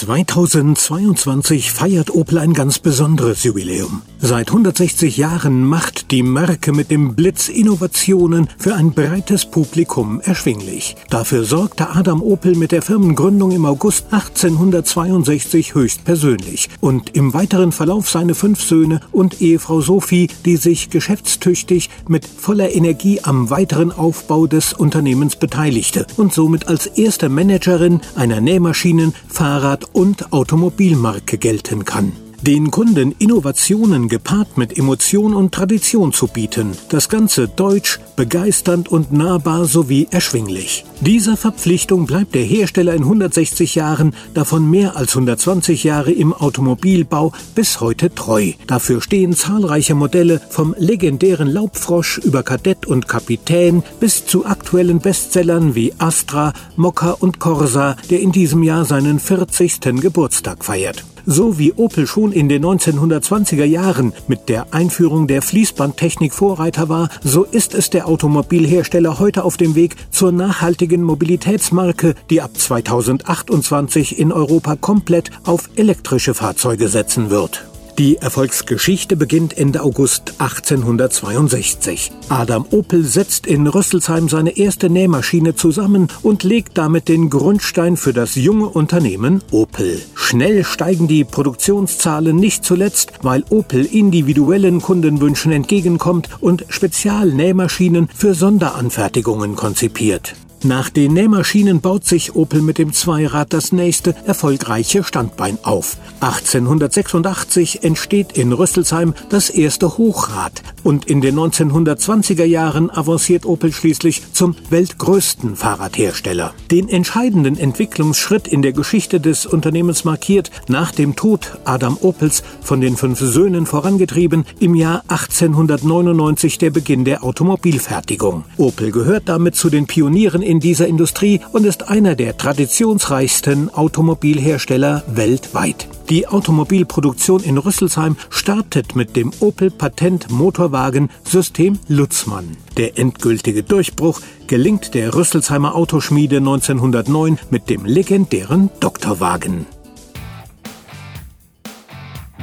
2022 feiert Opel ein ganz besonderes Jubiläum. Seit 160 Jahren macht die Marke mit dem Blitz Innovationen für ein breites Publikum erschwinglich. Dafür sorgte Adam Opel mit der Firmengründung im August 1862 höchstpersönlich und im weiteren Verlauf seine fünf Söhne und Ehefrau Sophie, die sich geschäftstüchtig mit voller Energie am weiteren Aufbau des Unternehmens beteiligte und somit als erste Managerin einer Nähmaschinen-, Fahrrad- und Automobilmarke gelten kann den Kunden Innovationen gepaart mit Emotion und Tradition zu bieten. Das Ganze deutsch, begeisternd und nahbar sowie erschwinglich. Dieser Verpflichtung bleibt der Hersteller in 160 Jahren, davon mehr als 120 Jahre im Automobilbau, bis heute treu. Dafür stehen zahlreiche Modelle vom legendären Laubfrosch über Kadett und Kapitän bis zu aktuellen Bestsellern wie Astra, Mokka und Corsa, der in diesem Jahr seinen 40. Geburtstag feiert. So wie Opel schon in den 1920er Jahren mit der Einführung der Fließbandtechnik Vorreiter war, so ist es der Automobilhersteller heute auf dem Weg zur nachhaltigen Mobilitätsmarke, die ab 2028 in Europa komplett auf elektrische Fahrzeuge setzen wird. Die Erfolgsgeschichte beginnt Ende August 1862. Adam Opel setzt in Rüsselsheim seine erste Nähmaschine zusammen und legt damit den Grundstein für das junge Unternehmen Opel. Schnell steigen die Produktionszahlen nicht zuletzt, weil Opel individuellen Kundenwünschen entgegenkommt und Spezialnähmaschinen für Sonderanfertigungen konzipiert. Nach den Nähmaschinen baut sich Opel mit dem Zweirad das nächste erfolgreiche Standbein auf. 1886 entsteht in Rüsselsheim das erste Hochrad und in den 1920er Jahren avanciert Opel schließlich zum weltgrößten Fahrradhersteller. Den entscheidenden Entwicklungsschritt in der Geschichte des Unternehmens markiert nach dem Tod Adam Opels von den fünf Söhnen vorangetrieben im Jahr 1899 der Beginn der Automobilfertigung. Opel gehört damit zu den Pionieren in dieser Industrie und ist einer der traditionsreichsten Automobilhersteller weltweit. Die Automobilproduktion in Rüsselsheim startet mit dem Opel Patent Motorwagen System Lutzmann. Der endgültige Durchbruch gelingt der Rüsselsheimer Autoschmiede 1909 mit dem legendären Doktorwagen.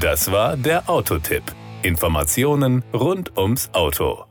Das war der Autotipp. Informationen rund ums Auto.